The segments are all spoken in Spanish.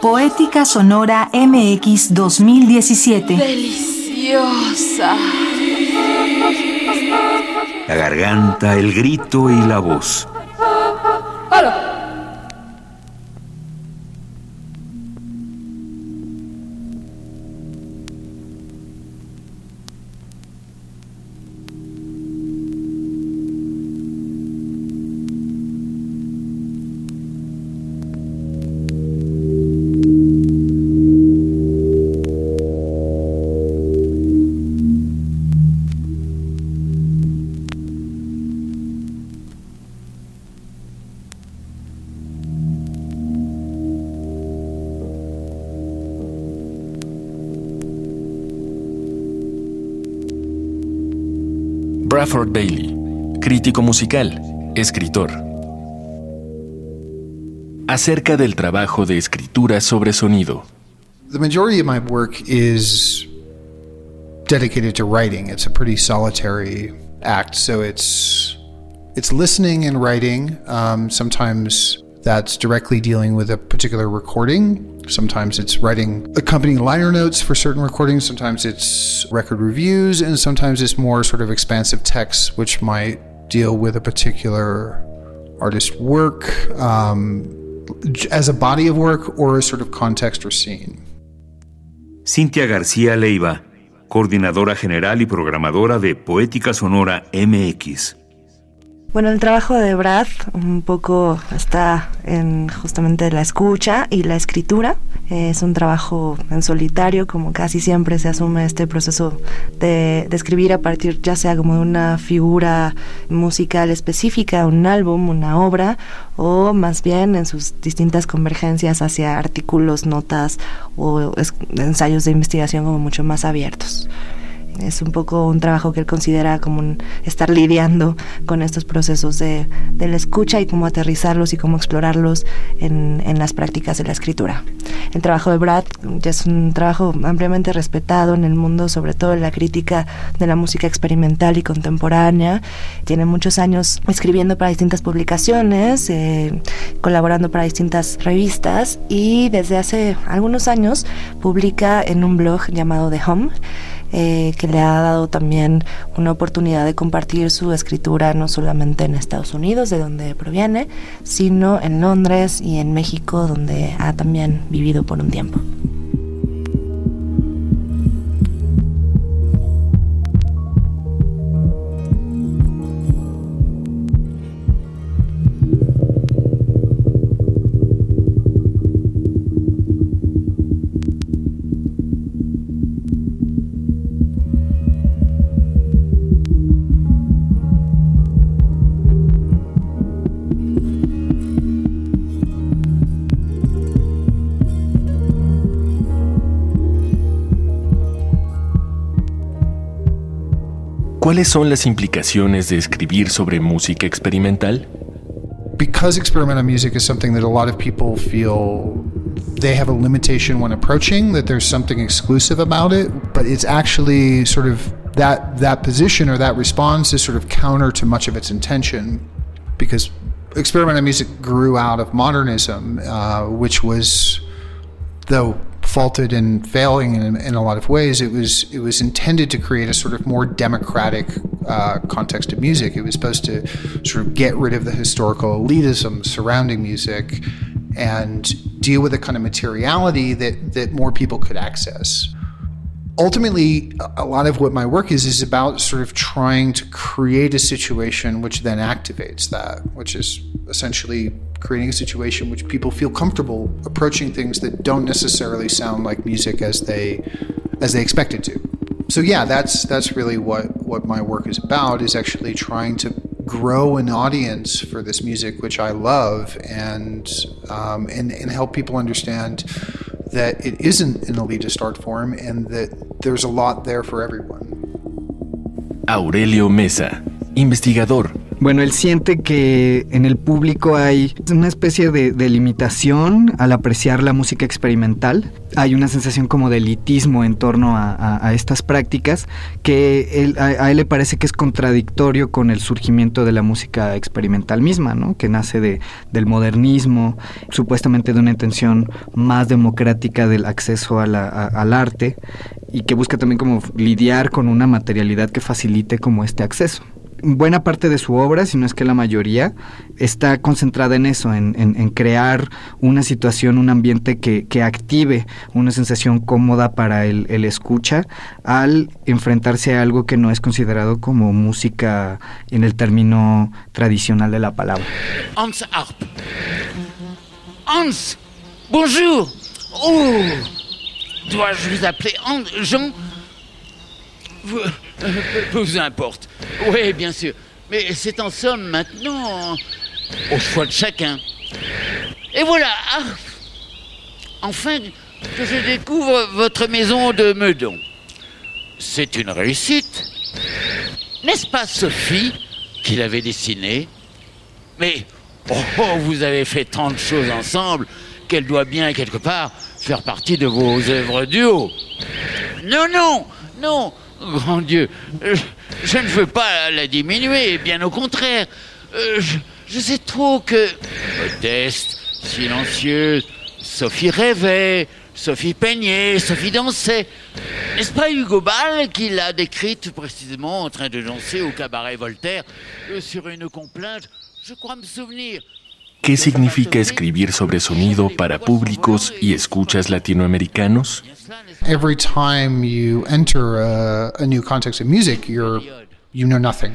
Poética Sonora MX 2017. Deliciosa. La garganta, el grito y la voz. Bradford Bailey, crítico musical, escritor. Acerca del trabajo de escritura sobre sonido. The majority of my work is dedicated to writing. It's a pretty solitary act, so it's it's listening and writing. Um, sometimes that's directly dealing with a particular recording. Sometimes it's writing accompanying liner notes for certain recordings. Sometimes it's record reviews, and sometimes it's more sort of expansive texts, which might deal with a particular artist work um, as a body of work or a sort of context or scene. Cintia García Leiva, coordinadora general y programadora de Poética Sonora MX. Bueno, el trabajo de Brad un poco está en justamente la escucha y la escritura. Es un trabajo en solitario, como casi siempre se asume este proceso de, de, escribir a partir ya sea como de una figura musical específica, un álbum, una obra, o más bien en sus distintas convergencias hacia artículos, notas o ensayos de investigación como mucho más abiertos. Es un poco un trabajo que él considera como estar lidiando con estos procesos de, de, la escucha y cómo aterrizarlos y cómo explorarlos en, en, las prácticas de la escritura. El trabajo de Brad ya es un trabajo ampliamente respetado en el mundo, sobre todo en la crítica de la música experimental y contemporánea. Tiene muchos años escribiendo para distintas publicaciones, eh, colaborando para distintas revistas y desde hace algunos años publica en un blog llamado The Home eh, que le ha dado también una oportunidad de compartir su escritura no solamente en Estados Unidos, de donde proviene, sino en Londres y en México, donde ha también vivido por un tiempo. ¿Cuáles son las implicaciones de escribir sobre música experimental? Because experimental music is something that a lot of people feel they have a limitation when approaching, that there's something exclusive about it, but it's actually sort of that that position or that response is sort of counter to much of its intention because experimental music grew out of modernism, uh, which was, though faulted and failing in, in, a lot of ways. It was it was intended to create a sort of more democratic uh, context of music. It was supposed to sort of get rid of the historical elitism surrounding music and deal with a kind of materiality that that more people could access. Ultimately, a lot of what my work is is about sort of trying to create a situation which then activates that, which is essentially creating a situation which people feel comfortable approaching things that don't necessarily sound like music as they as they expect it to. So yeah, that's that's really what what my work is about is actually trying to grow an audience for this music which I love and um, and and help people understand that it isn't an elitist art form and that there's a lot there for everyone. Aurelio Mesa, investigador, Bueno, él siente que en el público hay una especie de, limitación al apreciar la música experimental. Hay una sensación como de elitismo en torno a, estas prácticas que a, él le parece que es contradictorio con el surgimiento de la música experimental misma, ¿no? que nace de, del modernismo, supuestamente de una intención más democrática del acceso al arte y que busca también como lidiar con una materialidad que facilite como este acceso buena parte de su obra, si no es que la mayoría, está concentrada en eso, en, crear una situación, un ambiente que, active una sensación cómoda para el, escucha al enfrentarse a algo que no es considerado como música en el término tradicional de la palabra. Hans Arp. Hans, bonjour. Oh, dois-je vous appeler Hans Peu vous importe. Oui, bien sûr. Mais c'est en somme maintenant au choix de chacun. Et voilà. Ah, enfin, que je découvre votre maison de Meudon. C'est une réussite. N'est-ce pas Sophie qui l'avait dessinée? Mais oh, oh, vous avez fait tant de choses ensemble qu'elle doit bien quelque part faire partie de vos œuvres duo. Non, non, non. Grand Dieu, je, ne veux pas la diminuer, bien au contraire. Euh, je, sais trop que... Modeste, silencieuse, Sophie rêvait, Sophie peignait, Sophie dansait. N'est-ce pas Hugo Ball qui l'a décrite précisément en train de danser au cabaret Voltaire euh, sur une complainte Je crois me souvenir. ¿Qué significa escribir sobre sonido para públicos y escuchas latinoamericanos? Every time you enter a, a new context of music, you're you know nothing.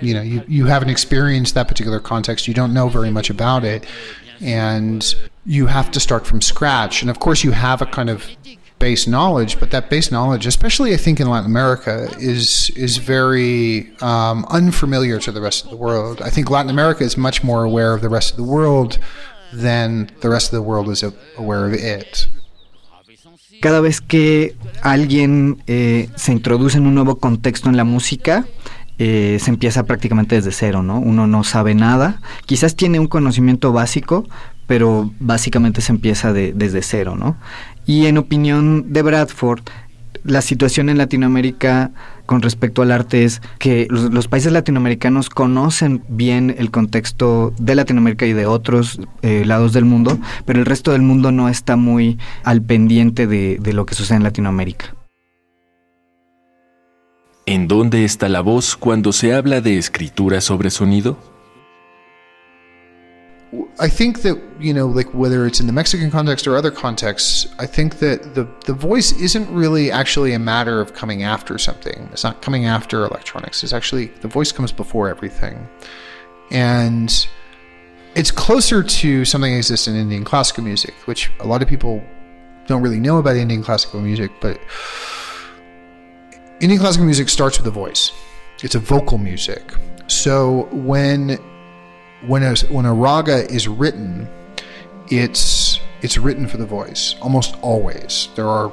You know, you, you haven't experienced that particular context. You don't know very much about it. And you have to start from scratch. And of course, you have a kind of but that base knowledge, especially I think in Latin America, is very um, unfamiliar to the rest of the world. I think Latin America is much more aware of the rest of the world than the rest of the world is aware of it. Cada vez que alguien eh, se introduce en un nuevo contexto en la música, eh, se empieza prácticamente desde cero, ¿no? Uno no sabe nada, quizás tiene un conocimiento básico, pero básicamente se empieza de, desde cero, ¿no? Y en opinión de Bradford, la situación en Latinoamérica con respecto al arte es que los, países latinoamericanos conocen bien el contexto de Latinoamérica y de otros eh, lados del mundo, pero el resto del mundo no está muy al pendiente de, de lo que sucede en Latinoamérica. ¿En dónde está la voz cuando se habla de escritura sobre sonido? I think that you know, like whether it's in the Mexican context or other contexts, I think that the the voice isn't really actually a matter of coming after something. It's not coming after electronics. It's actually the voice comes before everything, and it's closer to something that exists in Indian classical music, which a lot of people don't really know about Indian classical music, but Indian classical music starts with a voice. It's a vocal music. So when when a when a raga is written, it's it's written for the voice almost always. There are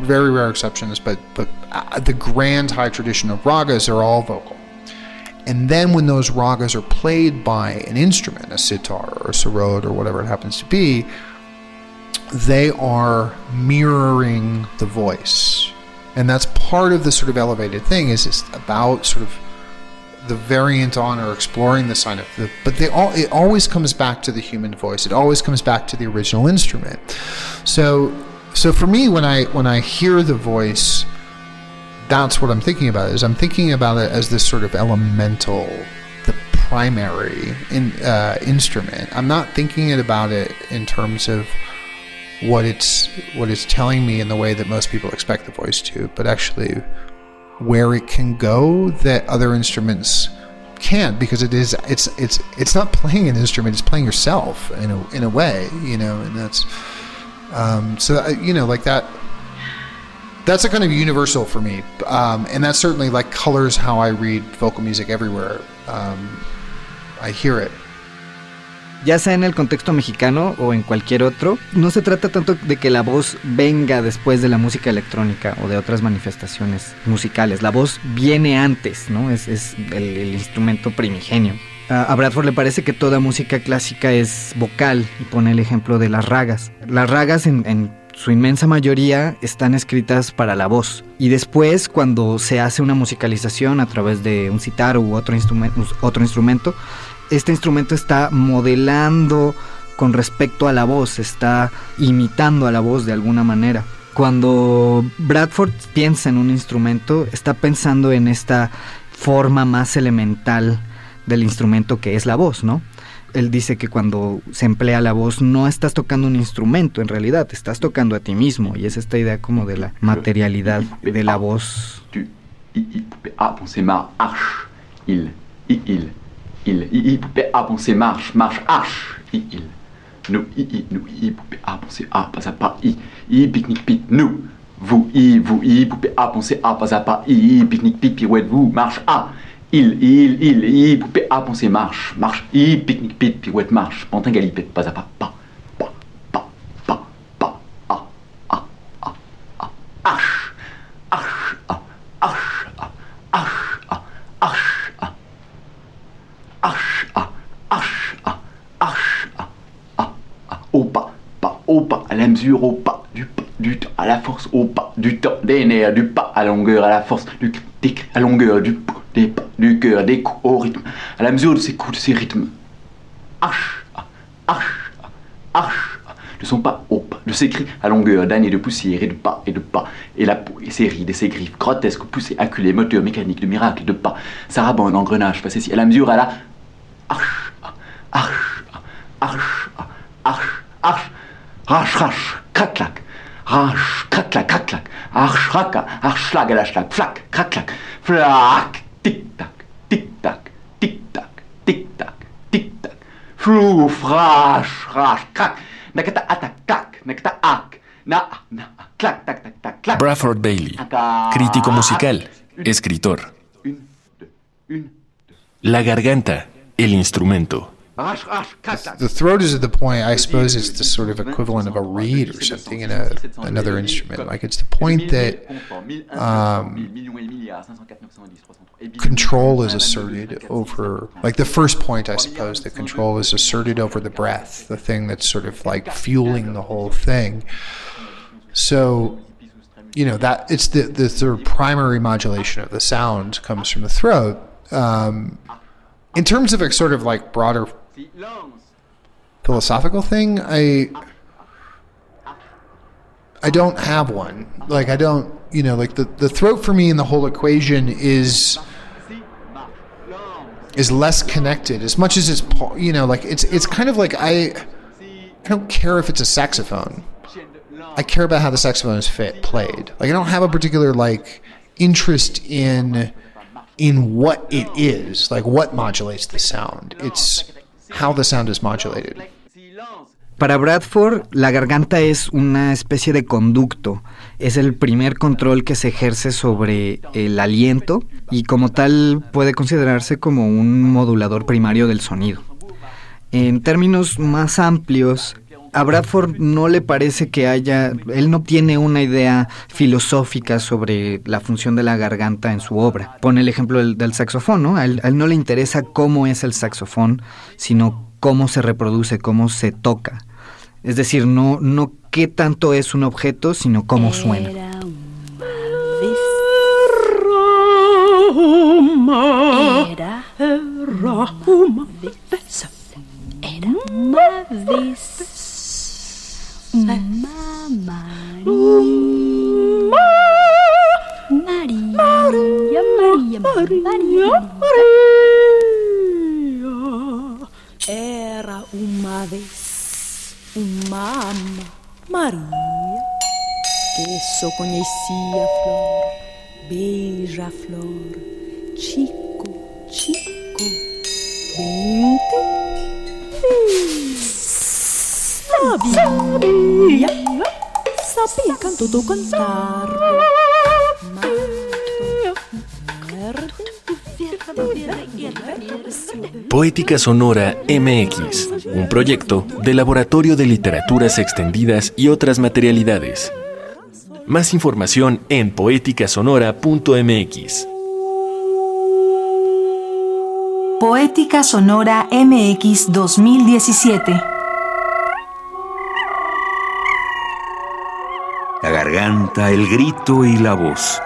very rare exceptions, but but uh, the grand high tradition of ragas are all vocal. And then when those ragas are played by an instrument, a sitar or a sarod or whatever it happens to be, they are mirroring the voice. And that's part of the sort of elevated thing is it's about sort of the variant on or exploring the sign of the but they all it always comes back to the human voice. It always comes back to the original instrument. So so for me when i when i hear the voice that's what i'm thinking about is i'm thinking about it as this sort of elemental the primary in, uh, instrument. I'm not thinking about it in terms of what it's what it's telling me in the way that most people expect the voice to but actually where it can go that other instruments can't because it is it's it's it's not playing an instrument it's playing yourself in a in a way you know and that's um, so uh, you know like that that's a kind of universal for me. Um, and that certainly like colors how I read vocal music everywhere. Um, I hear it ya sea en el contexto mexicano o en cualquier otro, no se trata tanto de que la voz venga después de la música electrónica o de otras manifestaciones musicales. La voz viene antes, ¿no? Es, es el, el instrumento primigenio. A Bradford le parece que toda música clásica es vocal y pone el ejemplo de las ragas. Las ragas en, en su inmensa mayoría están escritas para la voz. Y después, cuando se hace una musicalización a través de un sitar u otro, otro instrumento, este instrumento está modelando con respecto a la voz, está imitando a la voz de alguna manera. Cuando Bradford piensa en un instrumento, está pensando en esta forma más elemental del instrumento que es la voz, ¿no? Él dice que cuando se emplea la voz no estás tocando un instrumento, en realidad estás tocando a ti mismo y es esta idea como de la materialidad de la voz. Il, il, il, i, poupée A, c'est marche, marche, arche, il. Nous, i, i, nous, i, poupée A, c'est A, pas à pas, i, i, pique-nique, pique, nous. Vous, i, vous, i, poupée A, c'est A, pas à pas, i, i, pique-nique, pique, pirouette, vous, marche, A. Il, il, il, i, poupée A, c'est marche, marche, i, pique-nique, pique, pirouette, marche, pantin, galipette, pas à pas, pas, pas, pas, pas, pas, a, a, a, a, arche, a, arche, a, arche, a, arche, a, arche, a, arche, a, a, a, au pas, pas, au pas, à la au pas, du pas, du temps, à la force, au pas, du temps, des nerfs, du pas, à longueur, à la force, du critique, à longueur, du des pas, du cœur, des coups, au rythme, à la mesure de ses coups, de ses rythmes. Arche, a, arche, a, arche, a, de son pas au pas, de ses cris à longueur d'années de poussière et de pas et de pas, et la peau et ses rides et ses griffes, grotesques, poussées, acculées, moteurs mécaniques, de miracles, de pas, sarabande, engrenage, ici, à la mesure, à la schlag, à la schlag, flac, crac, clac, flac, tic, tac, tic, tac, tic, tac, tic, tac, tic, tac, flou, frache, rache, crac, nakata, attac, clac, nakata, ac, na, na, clac, tac, tac, tac, clac. Bradford Bailey, crítico musical, escritor. La garganta, el instrumento. Rache, rache, crac, clac. The throat is at the point, I suppose it's the sort of equivalent of a reed or something in a, another instrument. Like it's the point that um, control is asserted over, like the first point, I suppose, that control is asserted over the breath, the thing that's sort of like fueling the whole thing. So, you know, that it's the, the sort of primary modulation of the sound comes from the throat. Um, in terms of a sort of like broader philosophical thing, I I don't have one. Like I don't, you know, like the the throat for me in the whole equation is is less connected as much as it's you know, like it's it's kind of like I I don't care if it's a saxophone. I care about how the saxophone is fit played. Like I don't have a particular like interest in in what it is, like what modulates the sound. It's how the sound is modulated. Para Bradford, la garganta es una especie de conducto, es el primer control que se ejerce sobre el aliento y como tal puede considerarse como un modulador primario del sonido. En términos más amplios, a Bradford no le parece que haya, él no tiene una idea filosófica sobre la función de la garganta en su obra. Pone el ejemplo del, del saxofón, ¿no? A él, a él no le interesa cómo es el saxofón, sino cómo se reproduce, cómo se toca. Es decir, no, no qué tanto es un objeto, sino cómo suena. Que só conhecia flor, beija-flor, Chico, Chico, vinte, sabia, sabia canto do cantar, Poética Sonora MX, un proyecto de Laboratorio de Literaturas Extendidas y otras materialidades. Más información en poéticasonora.mx. Poética Sonora MX 2017. La garganta, el grito y la voz.